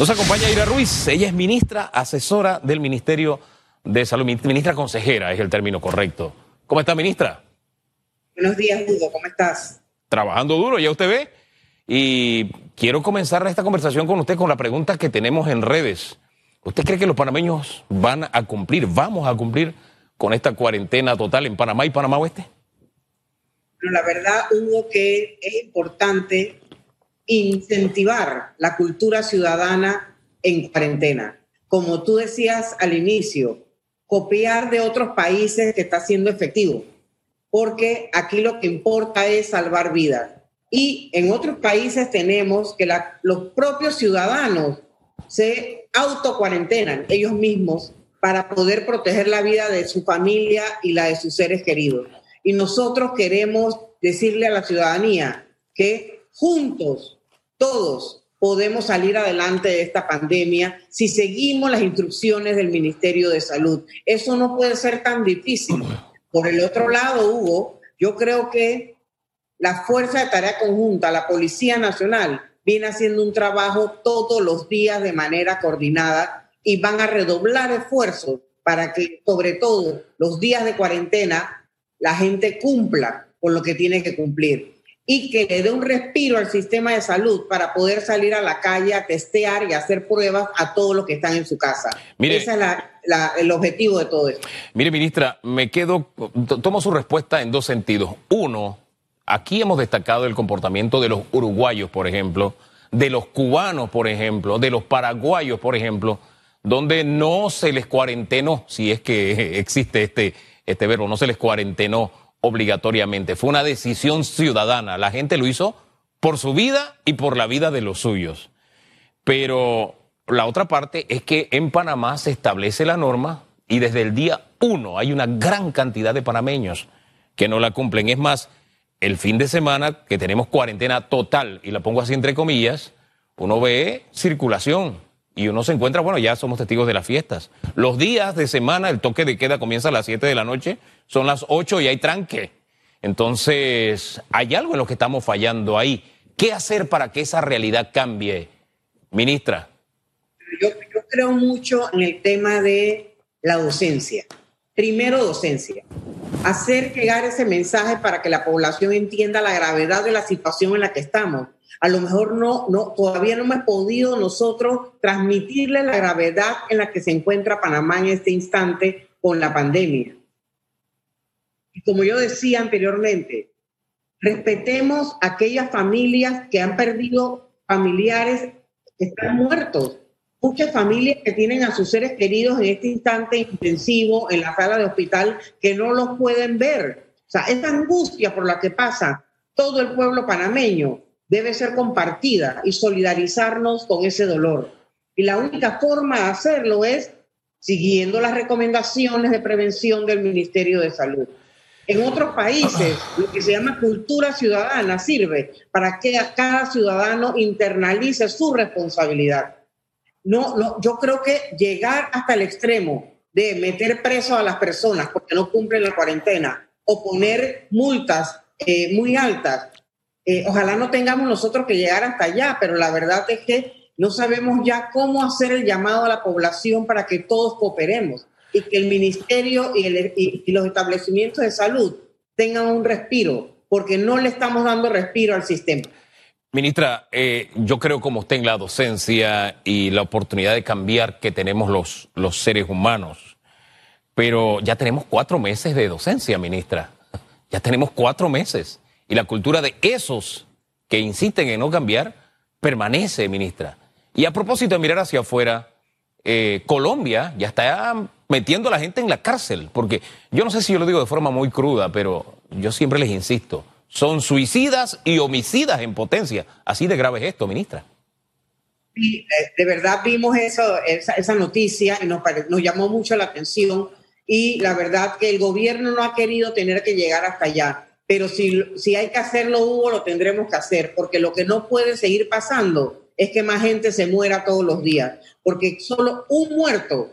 Nos acompaña Ira Ruiz, ella es ministra asesora del Ministerio de Salud, ministra consejera es el término correcto. ¿Cómo está, ministra? Buenos días, Hugo, ¿cómo estás? Trabajando duro, ya usted ve. Y quiero comenzar esta conversación con usted con la pregunta que tenemos en redes. ¿Usted cree que los panameños van a cumplir, vamos a cumplir con esta cuarentena total en Panamá y Panamá Oeste? Bueno, la verdad, Hugo, que es importante incentivar la cultura ciudadana en cuarentena. Como tú decías al inicio, copiar de otros países que está siendo efectivo, porque aquí lo que importa es salvar vidas. Y en otros países tenemos que los propios ciudadanos se autocuarentenan ellos mismos para poder proteger la vida de su familia y la de sus seres queridos. Y nosotros queremos decirle a la ciudadanía que juntos todos podemos salir adelante de esta pandemia si seguimos las instrucciones del Ministerio de Salud. Eso no puede ser tan difícil. Por el otro lado, Hugo, yo creo que la Fuerza de Tarea Conjunta, la Policía Nacional, viene haciendo un trabajo todos los días de manera coordinada y van a redoblar esfuerzos para que, sobre todo, los días de cuarentena, la gente cumpla con lo que tiene que cumplir y que le dé un respiro al sistema de salud para poder salir a la calle a testear y hacer pruebas a todos los que están en su casa. Ese es el objetivo de todo esto. Mire, ministra, me quedo, tomo su respuesta en dos sentidos. Uno, aquí hemos destacado el comportamiento de los uruguayos, por ejemplo, de los cubanos, por ejemplo, de los paraguayos, por ejemplo, donde no se les cuarentenó, si es que existe este, este verbo, no se les cuarentenó obligatoriamente, fue una decisión ciudadana. La gente lo hizo por su vida y por la vida de los suyos. Pero la otra parte es que en Panamá se establece la norma y desde el día uno hay una gran cantidad de panameños que no la cumplen. Es más, el fin de semana que tenemos cuarentena total, y la pongo así entre comillas, uno ve circulación y uno se encuentra, bueno, ya somos testigos de las fiestas. Los días de semana, el toque de queda comienza a las 7 de la noche, son las 8 y hay tranque. Entonces, hay algo en lo que estamos fallando ahí. ¿Qué hacer para que esa realidad cambie, ministra? Yo, yo creo mucho en el tema de la docencia. Primero, docencia. Hacer llegar ese mensaje para que la población entienda la gravedad de la situación en la que estamos a lo mejor no, no, todavía no hemos podido nosotros transmitirle la gravedad en la que se encuentra Panamá en este instante con la pandemia. Y como yo decía anteriormente, respetemos a aquellas familias que han perdido familiares que están muertos. Muchas familias que tienen a sus seres queridos en este instante intensivo en la sala de hospital que no los pueden ver. O sea, esa angustia por la que pasa todo el pueblo panameño debe ser compartida y solidarizarnos con ese dolor. Y la única forma de hacerlo es siguiendo las recomendaciones de prevención del Ministerio de Salud. En otros países, lo que se llama cultura ciudadana sirve para que cada ciudadano internalice su responsabilidad. No, yo creo que llegar hasta el extremo de meter preso a las personas porque no cumplen la cuarentena o poner multas eh, muy altas eh, ojalá no tengamos nosotros que llegar hasta allá, pero la verdad es que no sabemos ya cómo hacer el llamado a la población para que todos cooperemos y que el ministerio y, los establecimientos de salud tengan un respiro, porque no le estamos dando respiro al sistema. Ministra, eh, yo creo como usted en la docencia y la oportunidad de cambiar que tenemos los, los seres humanos, pero ya tenemos cuatro meses de docencia, ministra. Ya tenemos cuatro meses. Y la cultura de esos que insisten en no cambiar permanece, ministra. Y a propósito de mirar hacia afuera, eh, Colombia ya está metiendo a la gente en la cárcel, porque yo no sé si yo lo digo de forma muy cruda, pero yo siempre les insisto, son suicidas y homicidas en potencia. Así de grave es esto, ministra. Eh, de verdad vimos eso, esa, noticia y nos, nos llamó mucho la atención y la verdad que el gobierno no ha querido tener que llegar hasta allá pero si, si hay que hacerlo, Hugo, lo tendremos que hacer, porque lo que no puede seguir pasando es que más gente se muera todos los días, porque solo un muerto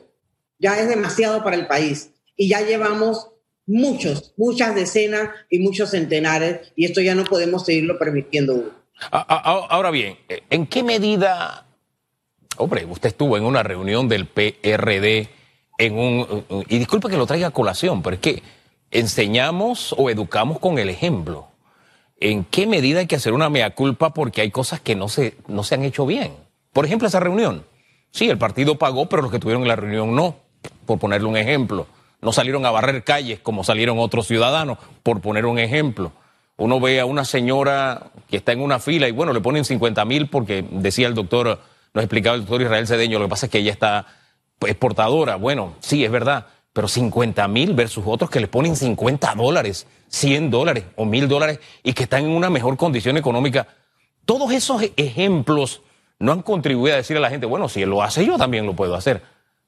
ya es demasiado para el país y ya llevamos muchos, muchas decenas y muchos centenares y esto ya no podemos seguirlo permitiendo. Ahora bien, ¿en qué medida Hombre, usted estuvo en una reunión del PRD en un... Y disculpe que lo traiga a colación, pero es que enseñamos o educamos con el ejemplo. ¿En qué medida hay que hacer una mea culpa porque hay cosas que no se, no se han hecho bien? Por ejemplo, esa reunión. Sí, el partido pagó, pero los que tuvieron en la reunión no, por ponerle un ejemplo. No salieron a barrer calles como salieron otros ciudadanos, por poner un ejemplo. Uno ve a una señora que está en una fila y bueno, le ponen 50 mil porque decía el doctor, nos explicaba el doctor Israel Cedeño, lo que pasa es que ella está exportadora. Bueno, sí, es verdad, pero 50 mil versus otros que le ponen 50 dólares, 100 dólares o 1000 dólares y que están en una mejor condición económica. Todos esos ejemplos no han contribuido a decir a la gente, bueno, si él lo hace, yo también lo puedo hacer.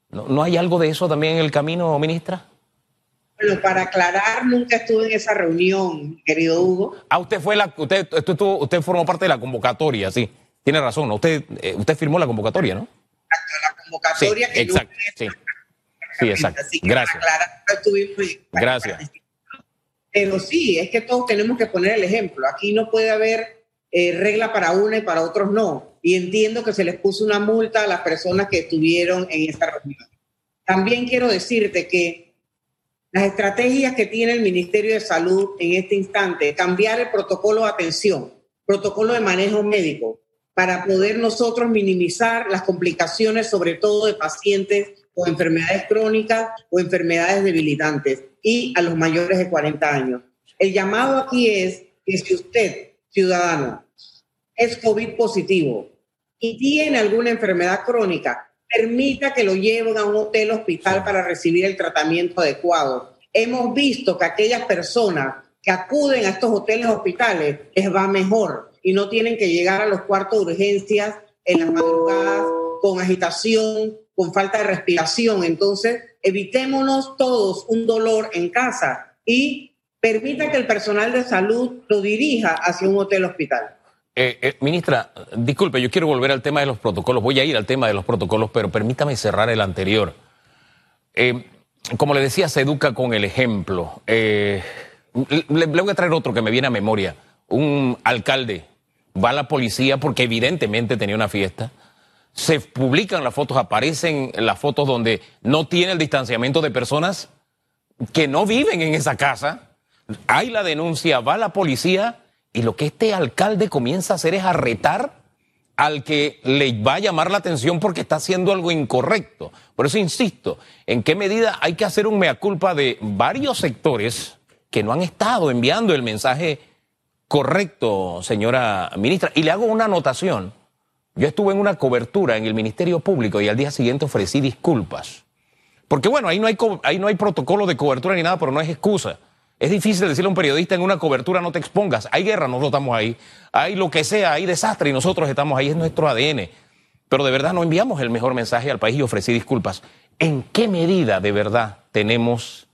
¿No, ¿No hay algo de eso también en el camino, ministra? Bueno, para aclarar, nunca estuve en esa reunión, querido Hugo. Ah, usted fue la, usted, usted, estuvo, usted formó parte de la convocatoria, sí. Tiene razón, usted, eh, usted firmó la convocatoria, ¿no? La convocatoria sí, que exacto, sí. sí, exacto. Así que Gracias. para aclarar, no estuvimos- Gracias. Pero sí, es que todos tenemos que poner el ejemplo. Aquí no puede haber eh, regla para una y para otros no. Y entiendo que se les puso una multa a las personas que estuvieron en esa reunión. También quiero decirte que las estrategias que tiene el Ministerio de Salud en este instante, cambiar el protocolo de atención, protocolo de manejo médico, para poder nosotros minimizar las complicaciones, sobre todo de pacientes con enfermedades crónicas o enfermedades debilitantes y a los mayores de 40 años. El llamado aquí es que si usted, ciudadano, es COVID positivo y tiene alguna enfermedad crónica, permita que lo lleven a un hotel hospital para recibir el tratamiento adecuado. Hemos visto que aquellas personas que acuden a estos hoteles hospitales les va mejor y no tienen que llegar a los cuartos de urgencias en las madrugadas con agitación, con falta de respiración. Entonces, evitémonos todos un dolor en casa y permita que el personal de salud lo dirija hacia un hotel hospital. Eh, eh, ministra, disculpe, yo quiero volver al tema de los protocolos. Voy a ir al tema de los protocolos, pero permítame cerrar el anterior. Eh, como le decía, se educa con el ejemplo. Le, voy a traer otro que me viene a memoria. Un alcalde va a la policía porque evidentemente tenía una fiesta. Se publican las fotos, aparecen las fotos donde no tiene el distanciamiento de personas que no viven en esa casa. Hay la denuncia, va la policía y lo que este alcalde comienza a hacer es arretar al que le va a llamar la atención porque está haciendo algo incorrecto. Por eso insisto, ¿en qué medida hay que hacer un mea culpa de varios sectores que no han estado enviando el mensaje correcto, señora ministra? Y le hago una anotación. Yo estuve en una cobertura en el Ministerio Público y al día siguiente ofrecí disculpas. Porque bueno, ahí no hay, ahí no hay protocolo de cobertura ni nada, pero no es excusa. Es difícil decirle a un periodista en una cobertura no te expongas. Hay guerra, nosotros estamos ahí. Hay lo que sea, hay desastre y nosotros estamos ahí. Es nuestro ADN. Pero de verdad no enviamos el mejor mensaje al país y ofrecí disculpas. ¿En qué medida de verdad tenemos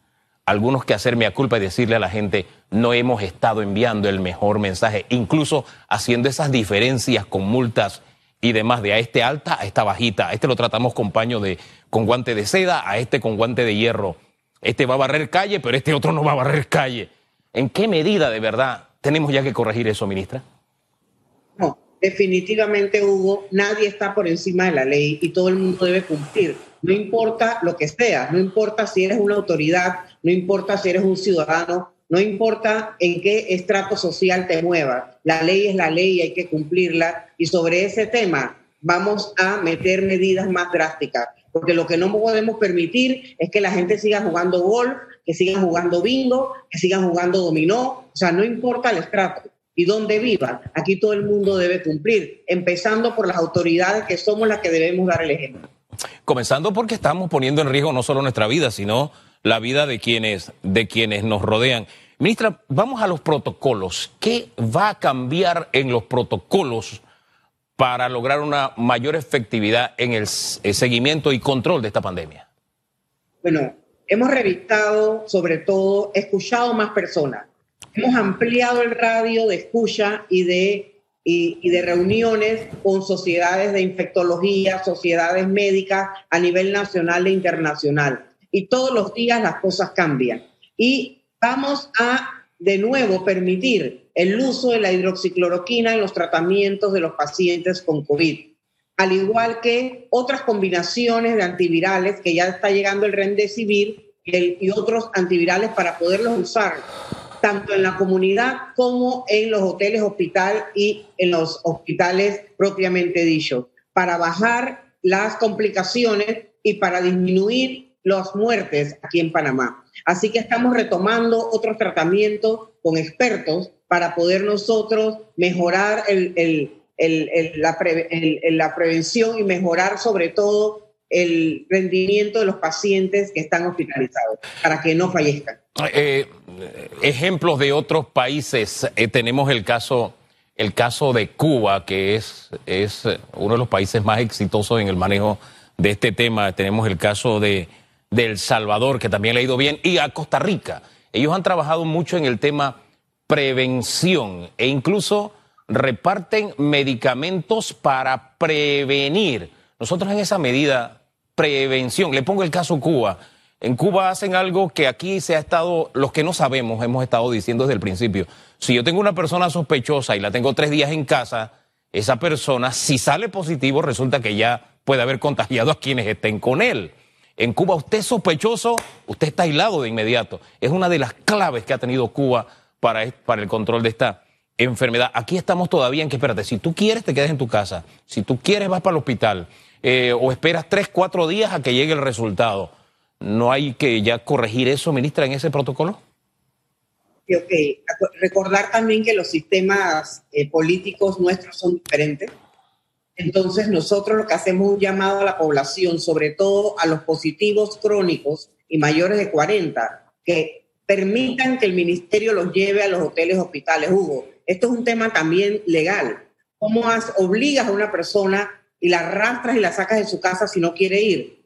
algunos que hacer mea culpa y decirle a la gente no hemos estado enviando el mejor mensaje, incluso haciendo esas diferencias con multas y demás, de a este alta a esta bajita. A este lo tratamos con paño de, con guante de seda, a este con guante de hierro. Este va a barrer calle, pero este otro no va a barrer calle. ¿En qué medida de verdad tenemos ya que corregir eso, ministra? No, definitivamente, Hugo, nadie está por encima de la ley y todo el mundo debe cumplir. No importa lo que sea, no importa si eres una autoridad, no importa si eres un ciudadano, no importa en qué estrato social te muevas. La ley es la ley y hay que cumplirla. Y sobre ese tema vamos a meter medidas más drásticas, porque lo que no podemos permitir es que la gente siga jugando golf, que sigan jugando bingo, que sigan jugando dominó. O sea, no importa el estrato y dónde vivan, aquí todo el mundo debe cumplir, empezando por las autoridades que somos las que debemos dar el ejemplo. Comenzando porque estamos poniendo en riesgo no solo nuestra vida, sino la vida de quienes, de quienes nos rodean. Ministra, vamos a los protocolos. ¿Qué va a cambiar en los protocolos para lograr una mayor efectividad en el, el seguimiento y control de esta pandemia? Bueno, hemos revisado, sobre todo, escuchado más personas. Hemos ampliado el radio de escucha y de, y, y de reuniones con sociedades de infectología, sociedades médicas a nivel nacional e internacional. Y todos los días las cosas cambian. Y vamos a, de nuevo, permitir el uso de la hidroxicloroquina en los tratamientos de los pacientes con COVID. al igual que otras combinaciones de antivirales que ya está llegando el Remdesivir y, otros antivirales para poderlos usar tanto en la comunidad como en los hoteles hospital y en los hospitales propiamente dicho, para bajar las complicaciones y para disminuir las muertes aquí en Panamá. Así que estamos retomando otros tratamientos con expertos para poder nosotros mejorar la prevención y mejorar sobre todo el rendimiento de los pacientes que están hospitalizados para que no fallezcan. Eh, ejemplos de otros países, eh, tenemos el caso, el caso de Cuba, que es, es uno de los países más exitosos en el manejo de este tema. Tenemos el caso de, de El Salvador, que también le ha ido bien, y a Costa Rica. Ellos han trabajado mucho en el tema prevención e incluso reparten medicamentos para prevenir. Nosotros en esa medida, prevención, le pongo el caso Cuba. En Cuba hacen algo que aquí se ha estado, los que no sabemos, hemos estado diciendo desde el principio. Si yo tengo una persona sospechosa y la tengo tres días en casa, esa persona, si sale positivo, resulta que ya puede haber contagiado a quienes estén con él. En Cuba, usted es sospechoso, usted está aislado de inmediato. Es una de las claves que ha tenido Cuba para, para el control de esta enfermedad. Aquí estamos todavía en que, espérate, si tú quieres, te quedas en tu casa. Si tú quieres, vas para el hospital. Eh, o esperas tres, cuatro días a que llegue el resultado. ¿No hay que ya corregir eso, ministra, en ese protocolo? Ok, recordar también que los sistemas eh, políticos nuestros son diferentes. Entonces nosotros lo que hacemos es un llamado a la población, sobre todo a los positivos crónicos y mayores de 40, que permitan que el ministerio los lleve a los hoteles hospitales. Hugo, esto es un tema también legal. ¿Cómo obligas a una persona y la arrastras y la sacas de su casa si no quiere ir?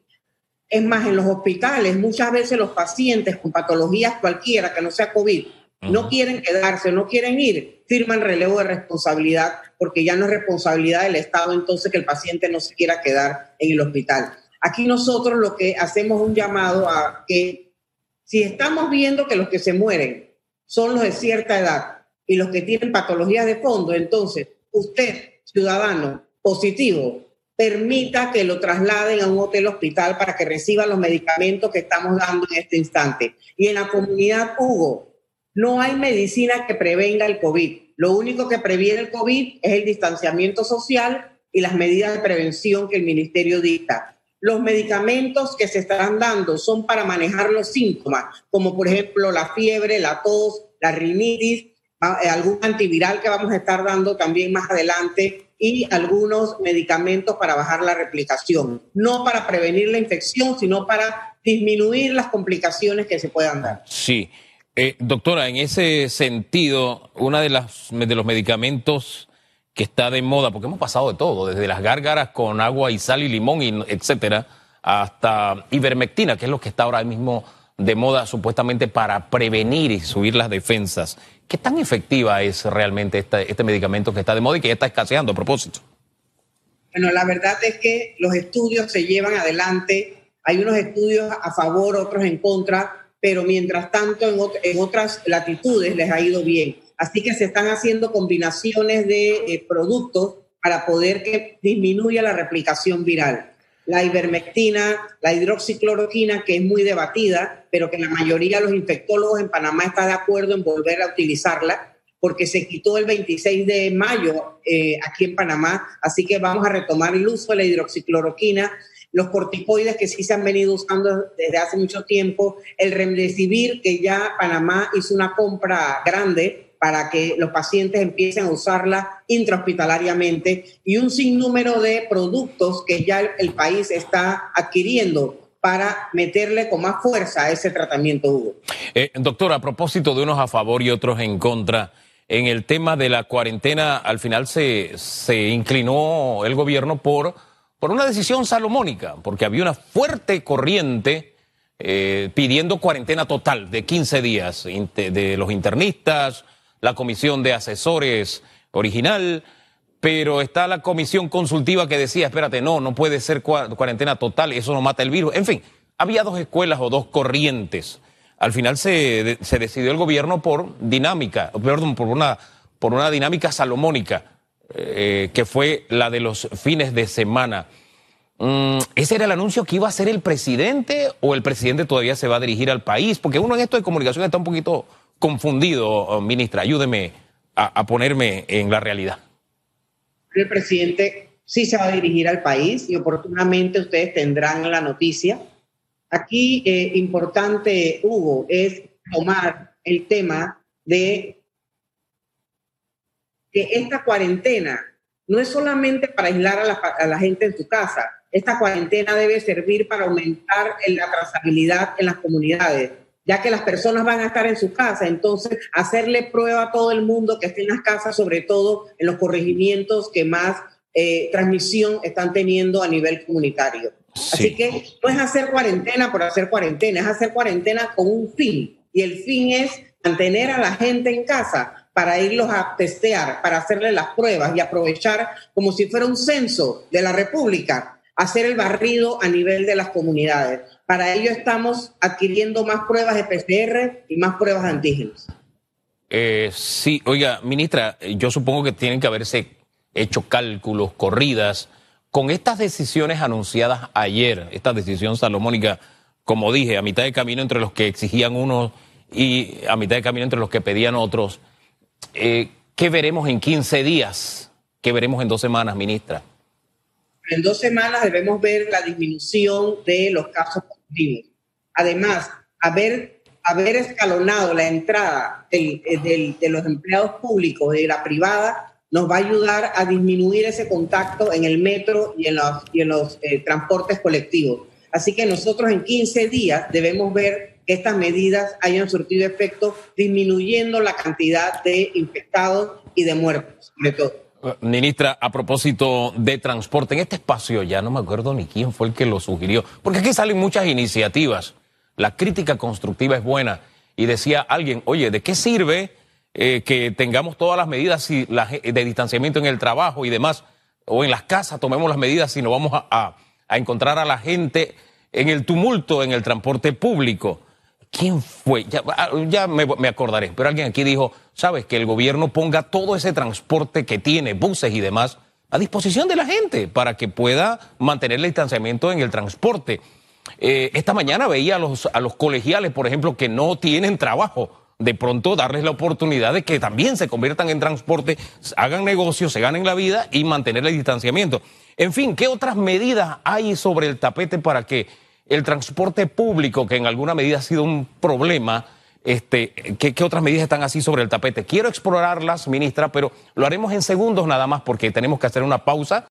Es más, en los hospitales muchas veces los pacientes con patologías cualquiera que no sea COVID no quieren quedarse, no quieren ir, firman relevo de responsabilidad porque ya no es responsabilidad del Estado entonces que el paciente no se quiera quedar en el hospital. Aquí nosotros lo que hacemos un llamado a que si estamos viendo que los que se mueren son los de cierta edad, y los que tienen patologías de fondo, entonces usted, ciudadano positivo, permita que lo trasladen a un hotel hospital para que reciba los medicamentos que estamos dando en este instante. Y en la comunidad Hugo, no hay medicina que prevenga el COVID. Lo único que previene el COVID es el distanciamiento social y las medidas de prevención que el ministerio dicta. Los medicamentos que se están dando son para manejar los síntomas, como por ejemplo la fiebre, la tos, la rinitis, eh, algún antiviral que vamos a estar dando también más adelante y algunos medicamentos para bajar la replicación, no para prevenir la infección, sino para disminuir las complicaciones que se puedan dar. Sí. Eh, doctora, en ese sentido, uno de, de los medicamentos que está de moda, porque hemos pasado de todo, desde las gárgaras con agua y sal y limón, etcétera, hasta ivermectina, que es lo que está ahora mismo de moda supuestamente para prevenir y subir las defensas. ¿Qué tan efectiva es realmente este medicamento que está de moda y que ya está escaseando a propósito? Bueno, la verdad es que los estudios se llevan adelante. Hay unos estudios a favor, otros en contra, pero mientras tanto en, otras latitudes les ha ido bien. Así que se están haciendo combinaciones de eh, productos para poder que disminuya la replicación viral la ivermectina, la hidroxicloroquina, que es muy debatida, pero que la mayoría de los infectólogos en Panamá está de acuerdo en volver a utilizarla, porque se quitó el 26 de mayo eh, aquí en Panamá, así que vamos a retomar el uso de la hidroxicloroquina, los corticoides que sí se han venido usando desde hace mucho tiempo, el remdesivir, que ya Panamá hizo una compra grande para que los pacientes empiecen a usarla intrahospitalariamente y un sinnúmero de productos que ya el, país está adquiriendo para meterle con más fuerza a ese tratamiento, Hugo. Eh, doctor, a propósito de unos a favor y otros en contra, en el tema de la cuarentena, al final se, se inclinó el gobierno por, por una decisión salomónica, porque había una fuerte corriente eh, pidiendo cuarentena total de 15 días de los internistas, la comisión de asesores original, pero está la comisión consultiva que decía, espérate, no, no puede ser cuarentena total, eso no mata el virus. En fin, había dos escuelas o dos corrientes. Al final se, decidió el gobierno por dinámica, perdón, por una, por una dinámica salomónica. Eh, que fue la de los fines de semana. Mm, ¿Ese era el anuncio que iba a hacer el presidente o el presidente todavía se va a dirigir al país? Porque uno en esto de comunicación está un poquito confundido, ministra. Ayúdeme a, ponerme en la realidad. El presidente sí se va a dirigir al país y oportunamente ustedes tendrán la noticia. Aquí eh, importante, Hugo, es tomar el tema de que esta cuarentena no es solamente para aislar a la gente en su casa, esta cuarentena debe servir para aumentar la trazabilidad en las comunidades, ya que las personas van a estar en su casa. Entonces, hacerle prueba a todo el mundo que esté en las casas, sobre todo en los corregimientos que más eh, transmisión están teniendo a nivel comunitario. Así que no es hacer cuarentena por hacer cuarentena, es hacer cuarentena con un fin. Y el fin es mantener a la gente en casa para irlos a testear, para hacerle las pruebas y aprovechar como si fuera un censo de la República hacer el barrido a nivel de las comunidades. Para ello estamos adquiriendo más pruebas de PCR y más pruebas de antígenos. Eh, sí, oiga, ministra, yo supongo que tienen que haberse hecho cálculos, corridas, con estas decisiones anunciadas ayer, esta decisión salomónica, como dije, a mitad de camino entre los que exigían unos y a mitad de camino entre los que pedían otros, eh, ¿qué veremos en 15 días? ¿Qué veremos en dos semanas, ministra? en dos semanas debemos ver la disminución de los casos positivos. Además, haber, haber escalonado la entrada de los empleados públicos de la privada nos va a ayudar a disminuir ese contacto en el metro y en los, y en los eh, transportes colectivos. Así que nosotros en 15 días debemos ver estas medidas hayan surtido efecto, disminuyendo la cantidad de infectados y de muertos, sobre todo. Ministra, a propósito de transporte, en este espacio ya no me acuerdo ni quién fue el que lo sugirió, porque aquí salen muchas iniciativas. La crítica constructiva es buena. Y decía alguien, oye, ¿de qué sirve eh, que tengamos todas las medidas de distanciamiento en el trabajo y demás, o en las casas tomemos las medidas si no vamos a encontrar a la gente en el tumulto en el transporte público? ¿Quién fue? Ya, ah, me, acordaré, pero alguien aquí dijo, sabes, que el gobierno ponga todo ese transporte que tiene, buses y demás, a disposición de la gente para que pueda mantener el distanciamiento en el transporte. Eh, esta mañana veía a los, a los colegiales, por ejemplo, que no tienen trabajo, de pronto darles la oportunidad de que también se conviertan en transporte, hagan negocios, se ganen la vida y mantener el distanciamiento. En fin, ¿qué otras medidas hay sobre el tapete para que el transporte público, que en alguna medida ha sido un problema, este, ¿qué, ¿qué, otras medidas están así sobre el tapete? Quiero explorarlas, ministra, pero lo haremos en segundos nada más porque tenemos que hacer una pausa.